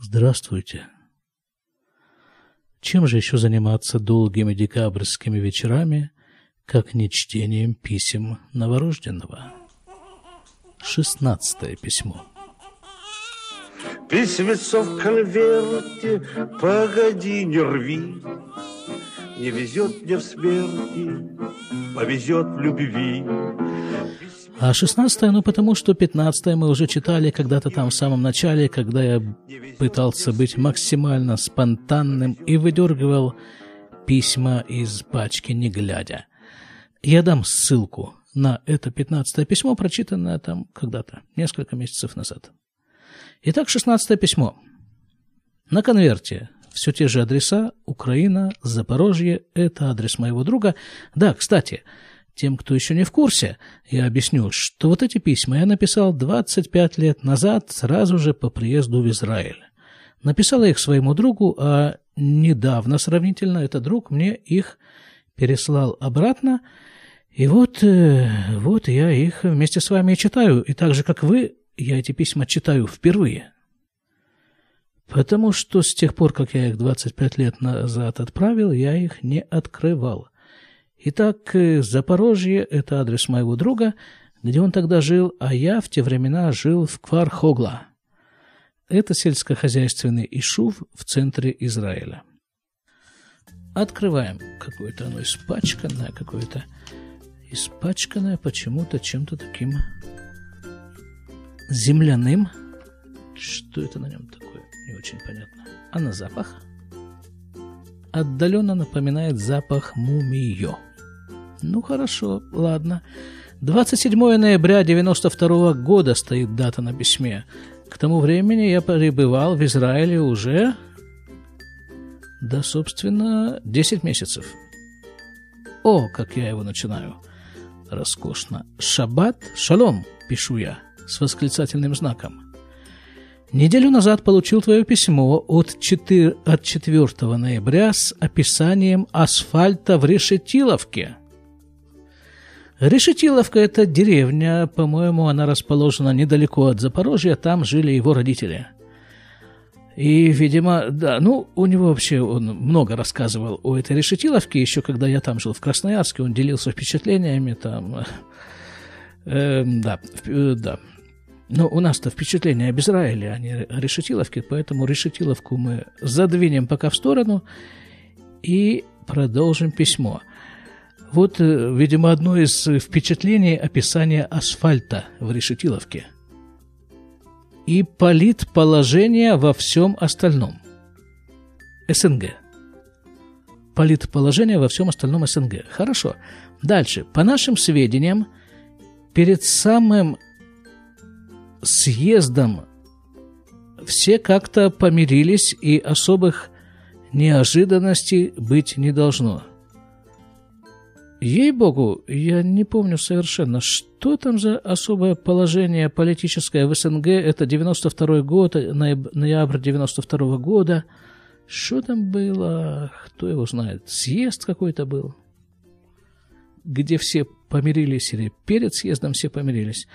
Здравствуйте. Чем же еще заниматься долгими декабрьскими вечерами, как не чтением писем новорожденного? Шестнадцатое письмо. Письмецо в конверте, погоди, не рви. Не везет мне в смерти, повезет в любви. А 16 ну потому что 15 мы уже читали когда-то там в самом начале, когда я пытался быть максимально спонтанным и выдергивал письма из пачки, не глядя. Я дам ссылку на это 15 письмо, прочитанное там когда-то, несколько месяцев назад. Итак, 16 письмо. На конверте все те же адреса. Украина, Запорожье. Это адрес моего друга. Да, кстати, тем, кто еще не в курсе, я объясню, что вот эти письма я написал 25 лет назад, сразу же по приезду в Израиль. Написал их своему другу, а недавно сравнительно этот друг мне их переслал обратно. И вот, э, вот я их вместе с вами читаю. И так же, как вы, я эти письма читаю впервые. Потому что с тех пор, как я их 25 лет назад отправил, я их не открывал. Итак, э, Запорожье – это адрес моего друга, где он тогда жил, а я в те времена жил в Квархогла. Это сельскохозяйственный Ишув в центре Израиля. Открываем. Какое-то оно испачканное, какое-то испачканное почему-то чем-то таким земляным. Что это на нем такое? Не очень понятно. А на запах? Отдаленно напоминает запах мумиё. Ну хорошо, ладно. 27 ноября 92 года стоит дата на письме. К тому времени я пребывал в Израиле уже, да, собственно, 10 месяцев. О, как я его начинаю. Роскошно. Шаббат, шалом, пишу я, с восклицательным знаком. Неделю назад получил твое письмо от 4, от 4 ноября с описанием асфальта в Решетиловке – Решетиловка – это деревня, по-моему, она расположена недалеко от Запорожья, там жили его родители. И, видимо, да, ну, у него вообще, он много рассказывал о этой Решетиловке, еще когда я там жил в Красноярске, он делился впечатлениями там, э, да, э, да. Но у нас-то впечатления об Израиле, а не Решетиловке, поэтому Решетиловку мы задвинем пока в сторону и продолжим письмо. Вот, э, видимо, одно из впечатлений описания асфальта в Решетиловке. И политположение во всем остальном. СНГ. Политположение во всем остальном СНГ. Хорошо. Дальше. По нашим сведениям, перед самым съездом все как-то помирились, и особых неожиданностей быть не должно – Ей-богу, я не помню совершенно, что там за особое положение политическое в СНГ, это 92 год, ноябрь 92 года. Что там было, кто его знает, съезд какой-то был, где все помирились, или перед съездом все помирились.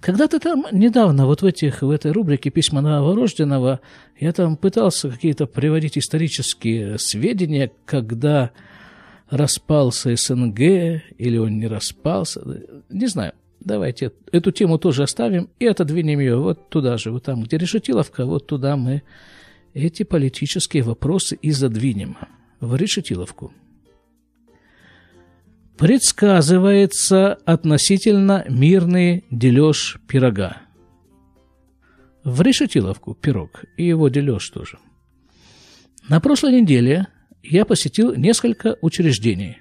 Когда-то там недавно, вот в, этих, в этой рубрике «Письма новорожденного», я там пытался какие-то приводить исторические сведения, когда распался СНГ или он не распался. Не знаю. Давайте эту тему тоже оставим и отодвинем ее вот туда же, вот там, где Решетиловка, вот туда мы эти политические вопросы и задвинем, в Решетиловку. Предсказывается относительно мирный дележ пирога. В Решетиловку пирог и его дележ тоже. На прошлой неделе я посетил несколько учреждений.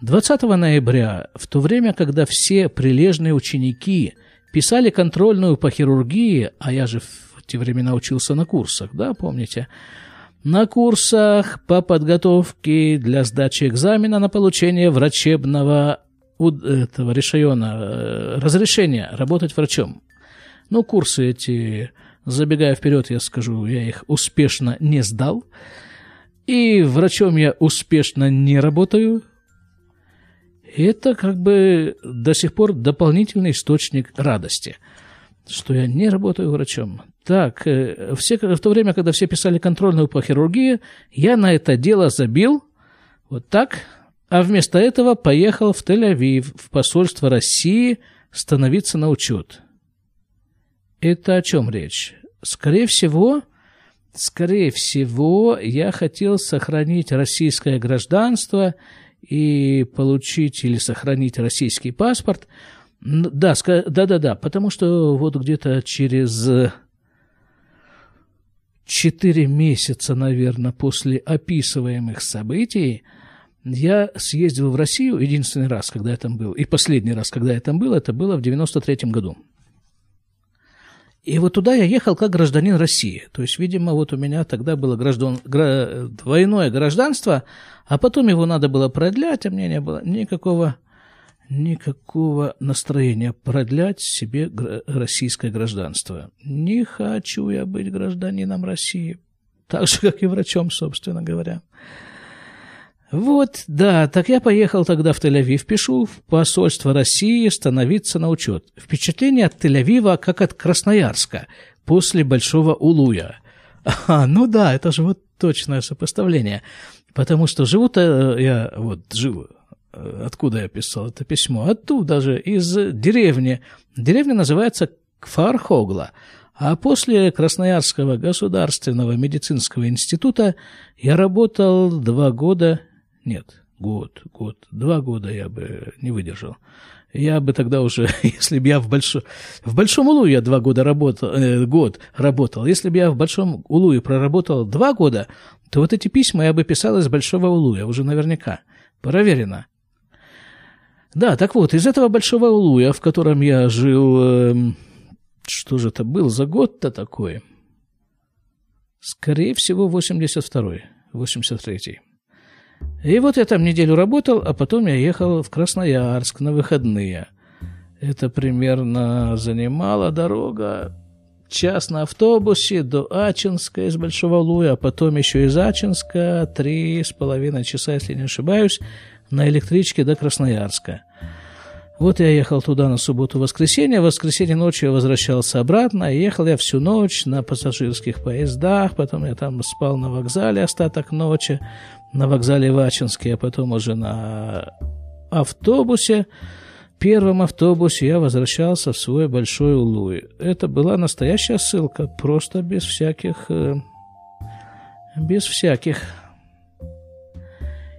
20 ноября, в то время, когда все прилежные ученики писали контрольную по хирургии, а я же в те времена учился на курсах, да, помните, на курсах по подготовке для сдачи экзамена на получение врачебного этого решена, э, разрешения работать врачом. Ну, курсы эти, забегая вперед, я скажу, я их успешно не сдал. И врачом я успешно не работаю. Это как бы до сих пор дополнительный источник радости. что я не работаю врачом. Так, э, все, в то время, когда все писали контрольную по хирургии, я на это дело забил, вот так, а вместо этого поехал в Тель-Авив, в посольство России, становиться на учет. Это о чем речь? Скорее всего, скорее всего, я хотел сохранить российское гражданство и получить или сохранить российский паспорт. Да, да, да, да, потому что вот где-то через четыре месяца, наверное, после описываемых событий я съездил в Россию единственный раз, когда я там был, и последний раз, когда я там был, это было в 93 году. И вот туда я ехал как гражданин России. То есть, видимо, вот у меня тогда было граждан, гра, двойное гражданство, а потом его надо было продлять, а мне не было никакого, никакого настроения продлять себе российское гражданство. Не хочу я быть гражданином России. Так же, как и врачом, собственно говоря. Вот, да, так я поехал тогда в Тель-Авив, пишу в посольство России становиться на учет. Впечатление от Тель-Авива, как от Красноярска, после Большого Улуя. А, ну да, это же вот точное сопоставление. Потому что живу-то я, вот, живу, откуда я писал это письмо? Оттуда же, из деревни. Деревня называется Кфархогла. А после Красноярского государственного медицинского института я работал два года нет, год, год, два года я бы не выдержал. Я бы тогда уже, если бы я в, большом, в Большом Улуе я два года работал, э, год работал, если бы я в Большом Улуе проработал два года, то вот эти письма я бы писал из Большого Улуя, уже наверняка. Проверено. Да, так вот, из этого Большого Улуя, в котором я жил, э, что же это был за год-то такой? Скорее всего, 82-й, 83-й. И вот я там неделю работал, а потом я ехал в Красноярск на выходные. Это примерно занимала дорога час на автобусе до Ачинска из Большого Луя, а потом еще из Ачинска три с половиной часа, если не ошибаюсь, на электричке до Красноярска. Вот я ехал туда на субботу-воскресенье, в воскресенье ночью я возвращался обратно, ехал я всю ночь на пассажирских поездах, потом я там спал на вокзале остаток ночи, на вокзале Вачинске, а потом уже на автобусе, первом автобусе я возвращался в свой Большой Улуй. Это была настоящая ссылка, просто без всяких... Э, без всяких.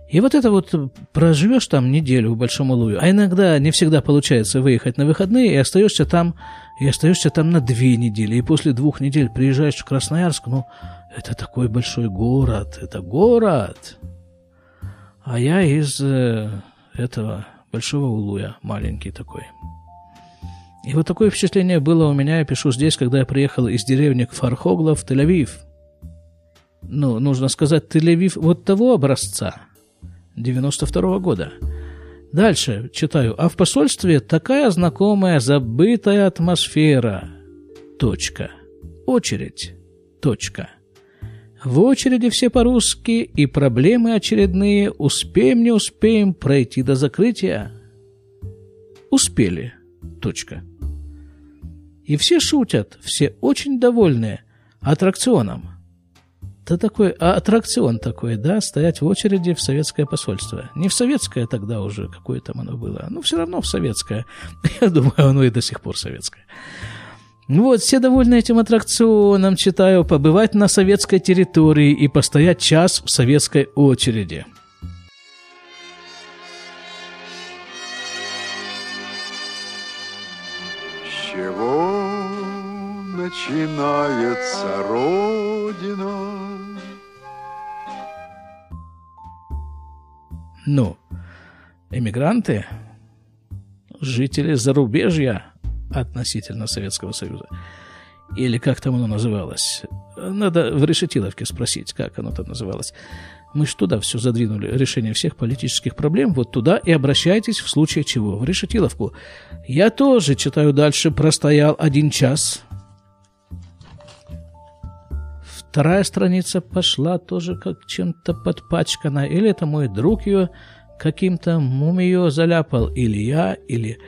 И вот это вот проживешь там неделю в Большом Улуе, а иногда не всегда получается выехать на выходные, и остаешься там, и остаешься там на две недели, и после двух недель приезжаешь в Красноярск, ну, это такой большой город, это город. А я из э, этого Большого Улуя, маленький такой. И вот такое впечатление было у меня, я пишу здесь, когда я приехал из деревни Фархогла в Тель-Авив. Ну, нужно сказать, Тель-Авив вот того образца – 92 года. Дальше читаю. А в посольстве такая знакомая забытая атмосфера. Точка. Очередь. Точка. В очереди все по-русски, и проблемы очередные успеем, не успеем пройти до закрытия. Успели. Точка. И все шутят, все очень довольны аттракционом. Это такой а аттракцион такой, да, стоять в очереди в советское посольство. Не в советское тогда уже, какое там оно было, но все равно в советское. Я думаю, оно и до сих пор советское. Вот, все довольны этим аттракционом, читаю, побывать на советской территории и постоять час в советской очереди. С чего начинается Родина? Ну, эмигранты, жители зарубежья относительно Советского Союза, или как там оно называлось, надо в Решетиловке спросить, как оно там называлось. Мы же туда все задвинули, решение всех политических проблем, вот туда и обращайтесь в случае чего, в Решетиловку. Я тоже, читаю дальше, простоял один час, Вторая страница пошла тоже как чем-то подпачкана. Или это мой друг ее каким-то мумиё заляпал, или я, или...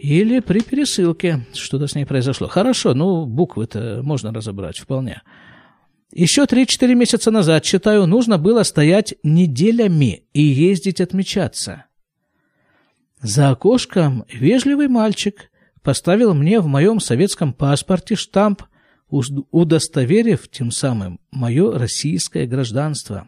или при пересылке что-то с ней произошло. Хорошо, ну, буквы-то можно разобрать вполне. Еще 3-4 месяца назад, считаю, нужно было стоять неделями и ездить отмечаться. За окошком вежливый мальчик поставил мне в моем советском паспорте штамп, удостоверив тем самым мое российское гражданство.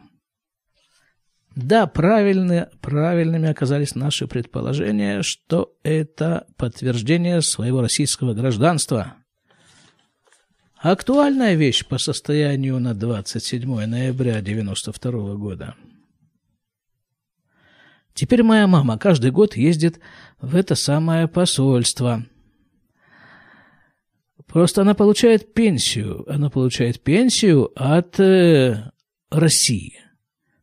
Да, правильны, правильными оказались наши предположения, что это подтверждение своего российского гражданства. Актуальная вещь по состоянию на 27 ноября 1992 года. Теперь моя мама каждый год ездит в это самое посольство. Просто она получает пенсию. Она получает пенсию от э, России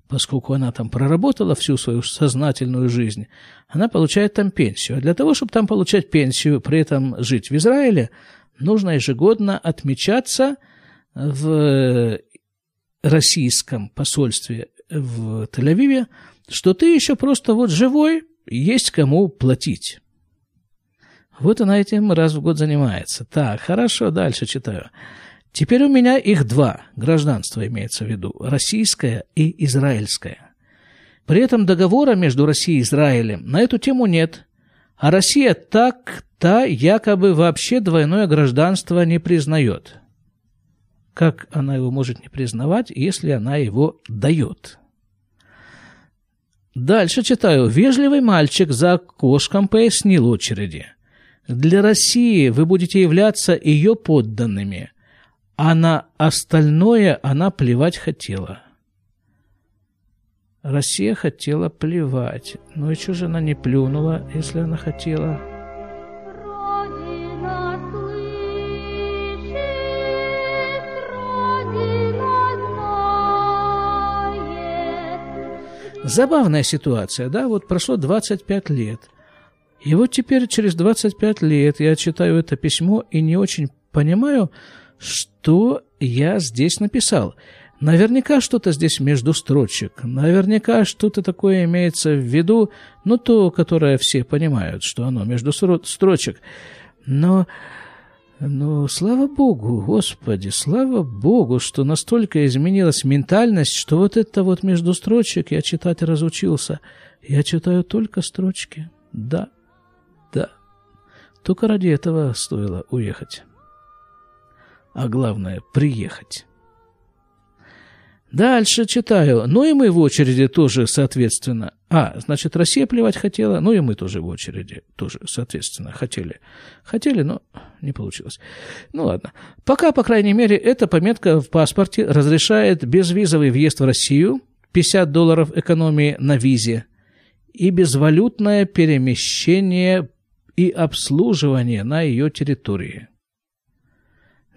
поскольку она там проработала всю свою сознательную жизнь, она получает там пенсию. А для того, чтобы там получать пенсию, при этом жить в Израиле, нужно ежегодно отмечаться в российском посольстве в Тель-Авиве, что ты еще просто вот живой, есть кому платить. Вот она этим раз в год занимается. Так, хорошо, дальше читаю. Теперь у меня их два гражданства имеется в виду, российское и израильское. При этом договора между Россией и Израилем на эту тему нет, а Россия так-то якобы вообще двойное гражданство не признает. Как она его может не признавать, если она его дает? Дальше читаю. Вежливый мальчик за окошком пояснил очереди. Для России вы будете являться ее подданными – а на остальное она плевать хотела. Россия хотела плевать. Ну и что же она не плюнула, если она хотела? Забавная ситуация, да? Вот прошло 25 лет. И вот теперь через 25 лет я читаю это письмо и не очень понимаю, что я здесь написал. Наверняка что-то здесь между строчек, наверняка что-то такое имеется в виду, ну, то, которое все понимают, что оно между строчек. Но, но слава Богу, Господи, слава Богу, что настолько изменилась ментальность, что вот это вот между строчек я читать разучился. Я читаю только строчки. Да, да. Только ради этого стоило уехать а главное – приехать. Дальше читаю. Ну и мы в очереди тоже, соответственно. А, значит, Россия плевать хотела, ну и мы тоже в очереди тоже, соответственно, хотели. Хотели, но не получилось. Ну ладно. Пока, по крайней мере, эта пометка в паспорте разрешает безвизовый въезд в Россию, 50 долларов экономии на визе и безвалютное перемещение и обслуживание на ее территории.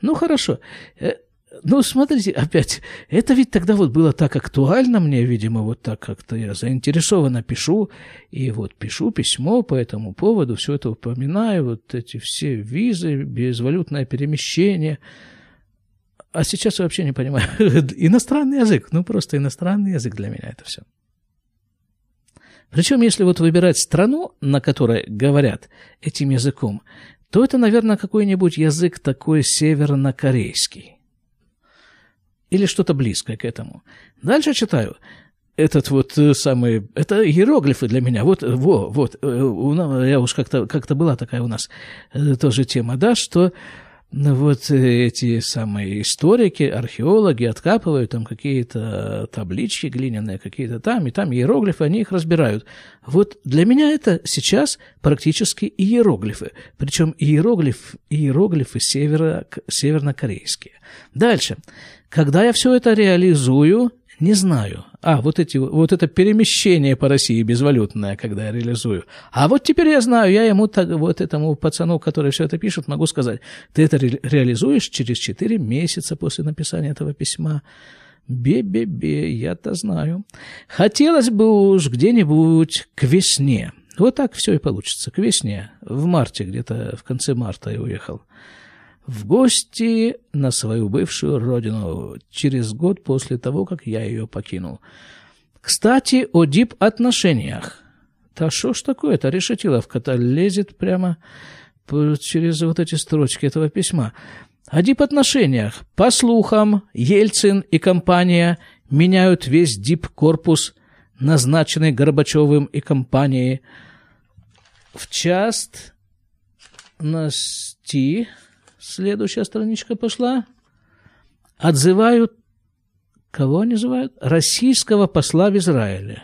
Ну, хорошо. Э, ну, смотрите, опять, это ведь тогда вот было так актуально мне, видимо, вот так как-то я заинтересованно пишу, и вот пишу письмо по этому поводу, все это упоминаю, вот эти все визы, безвалютное перемещение. А сейчас я вообще не понимаю. иностранный язык, ну просто иностранный язык для меня это все. Причем, если вот выбирать страну, на которой говорят этим языком, то это, наверное, какой-нибудь язык такой севернокорейский. Или что-то близкое к этому. Дальше читаю. Этот вот э, самый... Это иероглифы для меня. Вот, во, вот. Э, я уж как-то как была такая у нас э, тоже тема, да, что вот эти самые историки, археологи откапывают там какие-то таблички глиняные, какие-то там, и там иероглифы, они их разбирают. Вот для меня это сейчас практически иероглифы. Причем иероглиф, иероглифы северо, севернокорейские. Дальше. Когда я все это реализую, не знаю. А, вот, эти, вот это перемещение по России безвалютное, когда я реализую. А вот теперь я знаю, я ему, так, вот этому пацану, который все это пишет, могу сказать, ты это ре- реализуешь через 4 месяца после написания этого письма. Бе-бе-бе, я-то знаю. Хотелось бы уж где-нибудь к весне. Вот так все и получится, к весне. В марте, где-то в конце марта я уехал в гости на свою бывшую родину через год после того, как я ее покинул. Кстати, о дип-отношениях. а что ж такое-то? Решетиловка-то лезет прямо через вот эти строчки этого письма. О дипотношениях. По слухам, Ельцин и компания меняют весь дип-корпус, назначенный Горбачевым и компанией. В част насти, следующая страничка пошла, отзывают, кого называют? Российского посла в Израиле.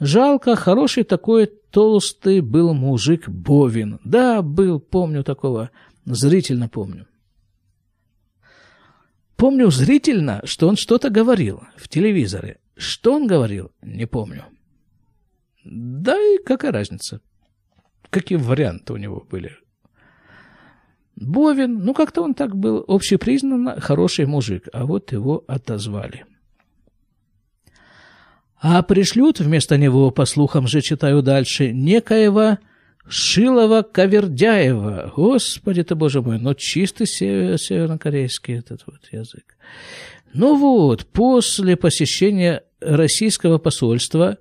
Жалко, хороший такой толстый был мужик Бовин. Да, был, помню такого, зрительно помню. Помню зрительно, что он что-то говорил в телевизоре. Что он говорил, не помню. Да и какая разница? Какие варианты у него были? Бовин, ну как-то он так был общепризнанно хороший мужик, а вот его отозвали. А пришлют вместо него, по слухам же читаю дальше, некоего Шилова Кавердяева. Господи ты, боже мой, ну чистый север, севернокорейский этот вот язык. Ну вот, после посещения российского посольства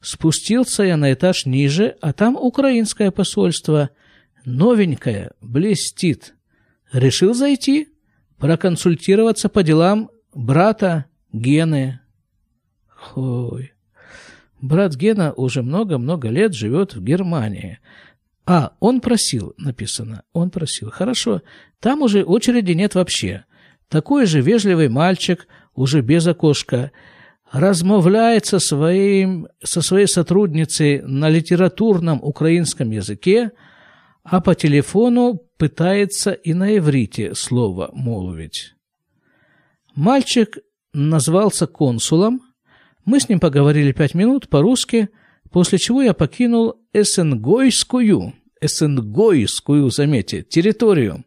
спустился я на этаж ниже, а там украинское посольство, новенькое, блестит. Решил зайти, проконсультироваться по делам брата Гены. Ой, Брат Гена уже много-много лет живет в Германии. А, он просил, написано, он просил. Хорошо, там уже очереди нет вообще. Такой же вежливый мальчик, уже без окошка, размовляет со, своим, со своей сотрудницей на литературном украинском языке, а по телефону пытается и на иврите слово молвить. Мальчик назвался консулом – мы с ним поговорили пять минут по-русски, после чего я покинул Эссенгойскую, Эссенгойскую, заметьте, территорию,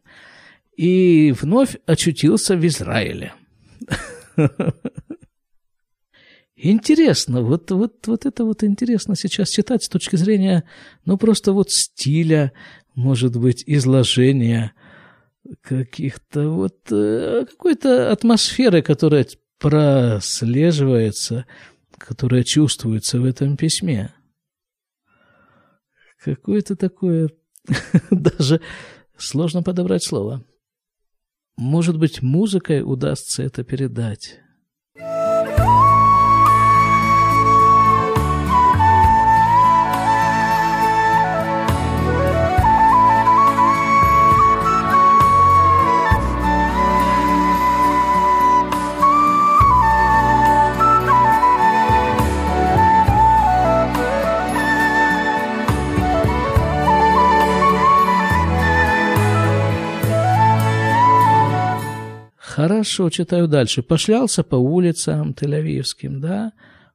и вновь очутился в Израиле. Интересно, вот, вот, вот это вот интересно сейчас читать с точки зрения, ну, просто вот стиля, может быть, изложения каких-то вот, э, какой-то атмосферы, которая прослеживается которое чувствуется в этом письме. Какое-то такое... Даже сложно подобрать слово. Может быть, музыкой удастся это передать. Хорошо, читаю дальше. Пошлялся по улицам Тель-Авивским, да?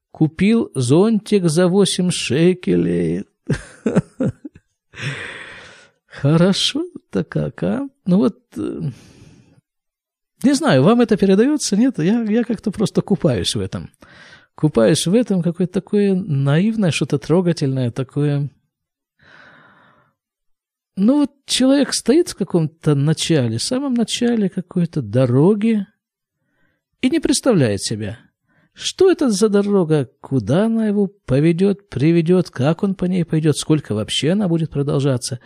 Купил зонтик за 8 шекелей. Хорошо, так как, а? Ну вот, э, не знаю, вам это передается, нет? Я, я как-то просто купаюсь в этом. Купаюсь в этом, какое-то такое наивное, что-то трогательное, такое ну вот человек стоит в каком-то начале, самом начале какой-то дороги и не представляет себя. Что это за дорога, куда она его поведет, приведет, как он по ней пойдет, сколько вообще она будет продолжаться.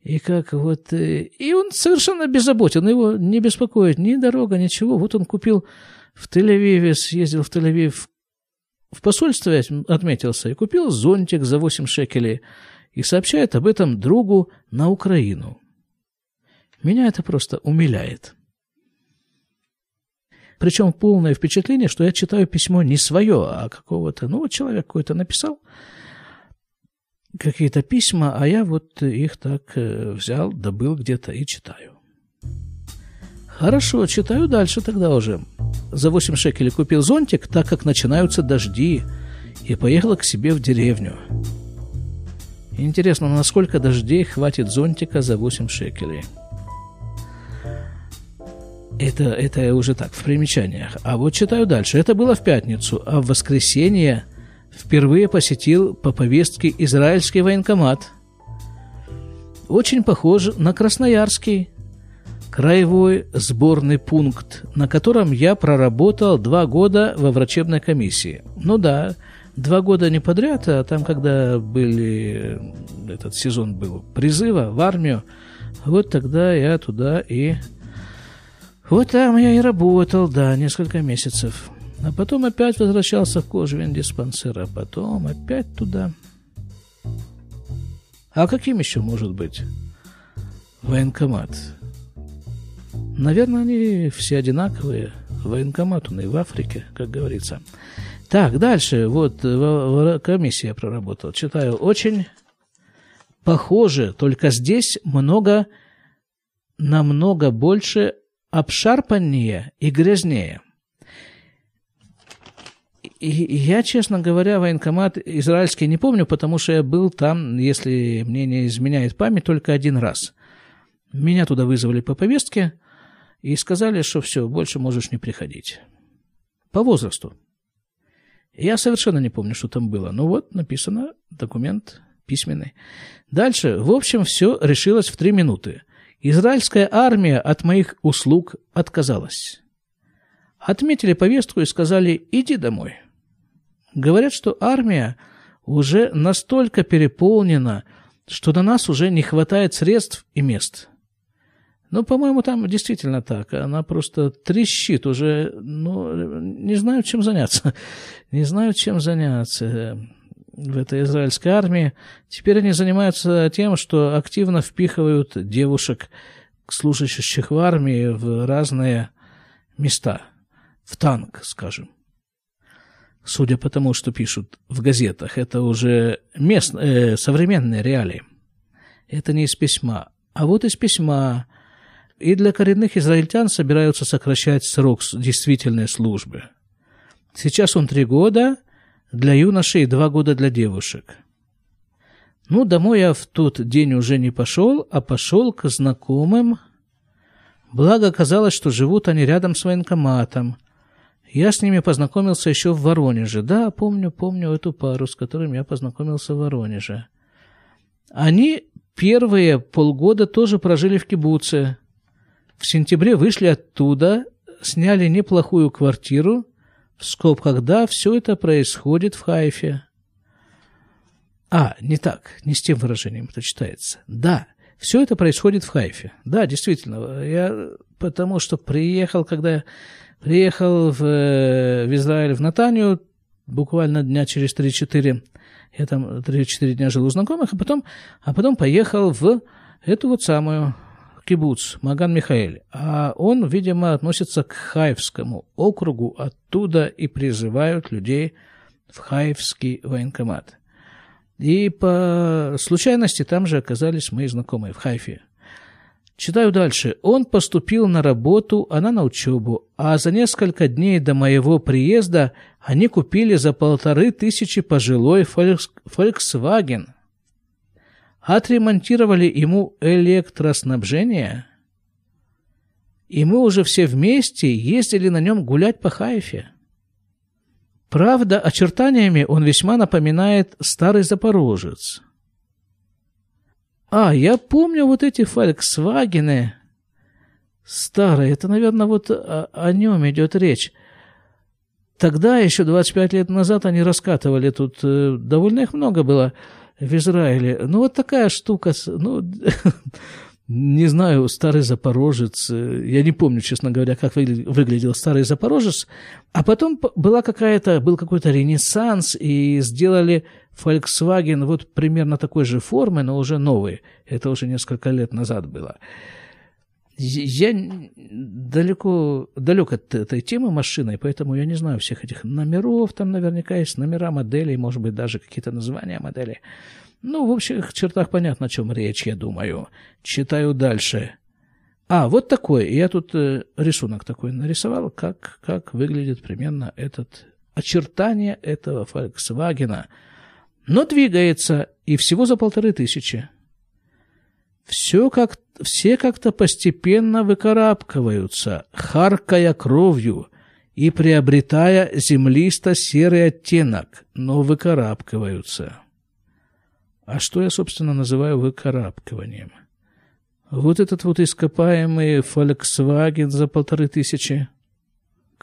И как вот... Э, и он совершенно беззаботен, его не беспокоит ни дорога, ничего. Вот он купил в Тель-Авиве, съездил в Тель-Авив, в посольстве отметился и купил зонтик за 8 шекелей и сообщает об этом другу на Украину. Меня это просто умиляет. Причем полное впечатление, что я читаю письмо не свое, а какого-то, ну, вот человек какой-то написал какие-то письма, а я вот их так э, взял, добыл где-то и читаю. Хорошо, читаю дальше тогда уже. За 8 шекелей купил зонтик, так как начинаются дожди, и поехал к себе в деревню. Интересно, насколько дождей хватит зонтика за 8 шекелей? Это, это уже так, в примечаниях. А вот читаю дальше. Это было в пятницу, а в воскресенье впервые посетил по повестке израильский военкомат. Очень похож на Красноярский краевой сборный пункт, на котором я проработал два года во врачебной комиссии. Ну да, два года не подряд, а там, когда были, этот сезон был призыва в армию, вот тогда я туда и... Вот там я и работал, да, несколько месяцев. А потом опять возвращался в Кожвин диспансер, а потом опять туда. А каким еще может быть военкомат? Наверное, они все одинаковые. Военкомат он и в Африке, как говорится. Так, дальше. Вот комиссия проработала. Читаю. Очень похоже, только здесь много, намного больше обшарпаннее и грязнее. И я, честно говоря, военкомат израильский не помню, потому что я был там, если мне не изменяет память, только один раз. Меня туда вызвали по повестке и сказали, что все, больше можешь не приходить. По возрасту. Я совершенно не помню, что там было. Ну вот, написано, документ письменный. Дальше, в общем, все решилось в три минуты. Израильская армия от моих услуг отказалась. Отметили повестку и сказали «иди домой». Говорят, что армия уже настолько переполнена, что на нас уже не хватает средств и мест. Ну, по-моему, там действительно так. Она просто трещит уже. Ну, не знаю, чем заняться. Не знаю, чем заняться в этой израильской армии. Теперь они занимаются тем, что активно впихивают девушек, служащих в армии, в разные места. В танк, скажем. Судя по тому, что пишут в газетах, это уже мест, э, современные реалии. Это не из письма. А вот из письма и для коренных израильтян собираются сокращать срок действительной службы. Сейчас он три года, для юношей два года для девушек. Ну, домой я в тот день уже не пошел, а пошел к знакомым. Благо оказалось, что живут они рядом с военкоматом. Я с ними познакомился еще в Воронеже. Да, помню, помню эту пару, с которыми я познакомился в Воронеже. Они первые полгода тоже прожили в кибуце. В сентябре вышли оттуда, сняли неплохую квартиру, в скобках «да», все это происходит в Хайфе. А, не так, не с тем выражением это читается. Да, все это происходит в Хайфе. Да, действительно, я потому что приехал, когда приехал в, в Израиль, в Натанию, буквально дня через 3-4, я там 3-4 дня жил у знакомых, а потом, а потом поехал в эту вот самую кибуц Маган Михаэль, а он, видимо, относится к Хаевскому округу, оттуда и призывают людей в Хаевский военкомат. И по случайности там же оказались мои знакомые в Хайфе. Читаю дальше. Он поступил на работу, она на учебу, а за несколько дней до моего приезда они купили за полторы тысячи пожилой Volkswagen – отремонтировали ему электроснабжение, и мы уже все вместе ездили на нем гулять по Хайфе. Правда, очертаниями он весьма напоминает старый Запорожец. А, я помню вот эти Фольксвагены старые. Это, наверное, вот о, о нем идет речь. Тогда, еще 25 лет назад, они раскатывали тут, э, довольно их много было – в Израиле. Ну, вот такая штука, ну, не знаю, старый запорожец, я не помню, честно говоря, как выглядел старый запорожец, а потом была какая-то, был какой-то ренессанс, и сделали Volkswagen вот примерно такой же формы, но уже новый. Это уже несколько лет назад было. Я далеко, далек от этой темы машины, поэтому я не знаю всех этих номеров. Там наверняка есть номера моделей, может быть, даже какие-то названия моделей. Ну, в общих чертах понятно, о чем речь, я думаю. Читаю дальше. А, вот такой. Я тут э, рисунок такой нарисовал, как, как выглядит примерно этот очертание этого Volkswagen. Но двигается, и всего за полторы тысячи. Все как, все как-то постепенно выкарабкиваются, харкая кровью и приобретая землисто-серый оттенок, но выкарабкиваются. А что я, собственно, называю выкарабкиванием? Вот этот вот ископаемый Volkswagen за полторы тысячи.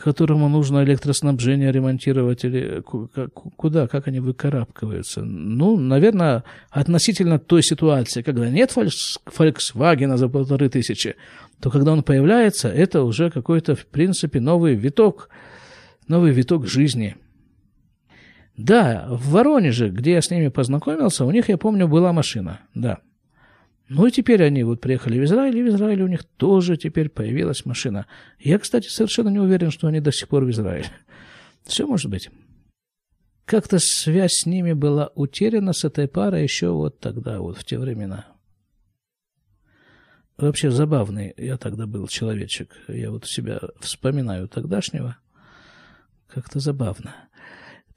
Которому нужно электроснабжение ремонтировать, или куда, как они выкарабкиваются. Ну, наверное, относительно той ситуации, когда нет Volkswagen за полторы тысячи, то когда он появляется, это уже какой-то, в принципе, новый виток, новый виток жизни. Да, в Воронеже, где я с ними познакомился, у них, я помню, была машина, да. Ну и теперь они вот приехали в Израиль, и в Израиле у них тоже теперь появилась машина. Я, кстати, совершенно не уверен, что они до сих пор в Израиле. Все может быть. Как-то связь с ними была утеряна с этой парой еще вот тогда, вот в те времена. Вообще забавный я тогда был человечек. Я вот себя вспоминаю тогдашнего. Как-то забавно.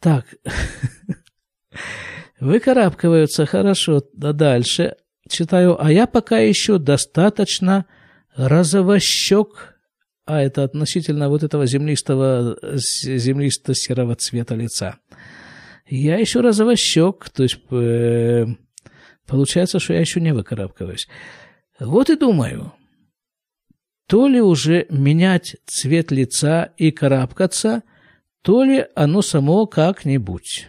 Так, выкарабкиваются хорошо, да дальше читаю, а я пока еще достаточно розовощек, а это относительно вот этого землистого, землисто-серого цвета лица. Я еще розовощек, то есть э, получается, что я еще не выкарабкиваюсь. Вот и думаю, то ли уже менять цвет лица и карабкаться, то ли оно само как-нибудь.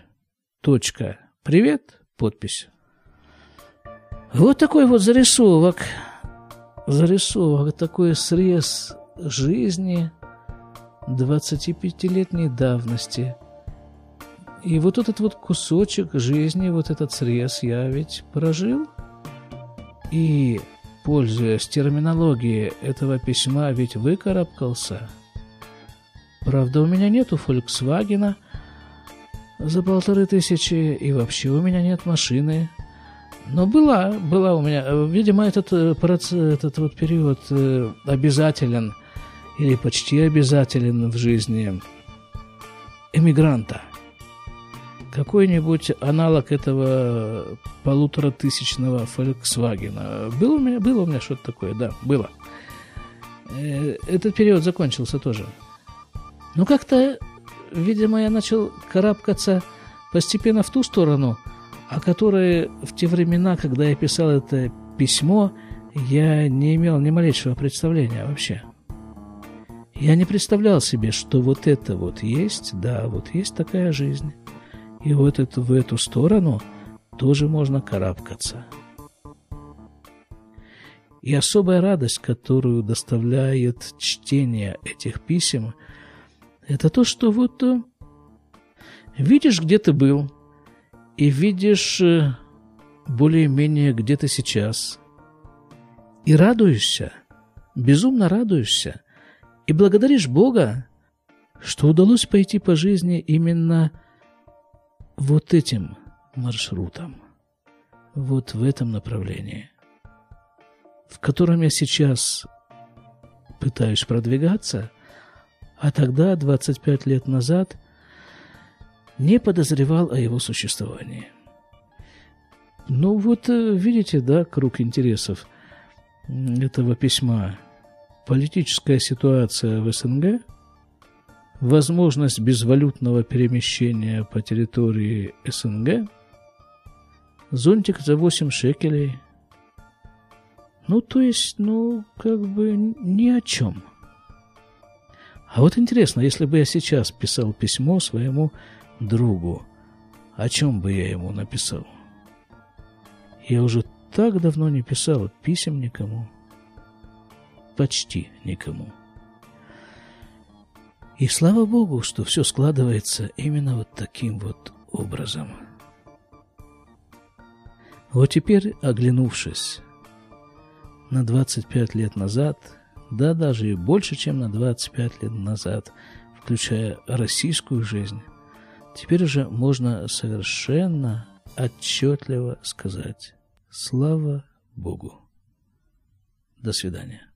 Точка. Привет. Подпись. Вот такой вот зарисовок. Зарисовок, такой срез жизни 25-летней давности. И вот этот вот кусочек жизни, вот этот срез я ведь прожил. И, пользуясь терминологией этого письма, ведь выкарабкался. Правда, у меня нету Volkswagen за полторы тысячи, и вообще у меня нет машины – но была, была у меня. Видимо, этот, э, этот вот период э, обязателен или почти обязателен в жизни эмигранта. Какой-нибудь аналог этого полуторатысячного Volkswagen. Было у меня, было у меня что-то такое, да, было. Э, этот период закончился тоже. Но как-то, видимо, я начал карабкаться постепенно в ту сторону – о которой в те времена, когда я писал это письмо, я не имел ни малейшего представления вообще. Я не представлял себе, что вот это вот есть, да, вот есть такая жизнь. И вот это, в эту сторону тоже можно карабкаться. И особая радость, которую доставляет чтение этих писем, это то, что вот э, видишь, где ты был – и видишь э, более-менее где ты сейчас. И радуешься, безумно радуешься, и благодаришь Бога, что удалось пойти по жизни именно вот этим маршрутом, вот в этом направлении, в котором я сейчас пытаюсь продвигаться, а тогда, 25 лет назад, не подозревал о его существовании. Ну вот, э, видите, да, круг интересов этого письма. Политическая ситуация в СНГ, возможность безвалютного перемещения по территории СНГ, зонтик за 8 шекелей. Ну, то есть, ну, как бы ни о чем. А вот интересно, если бы я сейчас писал письмо своему другу, о чем бы я ему написал? Я уже так давно не писал писем никому. Почти никому. И слава Богу, что все складывается именно вот таким вот образом. Вот теперь, оглянувшись на 25 лет назад, да даже и больше, чем на 25 лет назад, включая российскую жизнь, Теперь уже можно совершенно отчетливо сказать «Слава Богу». До свидания.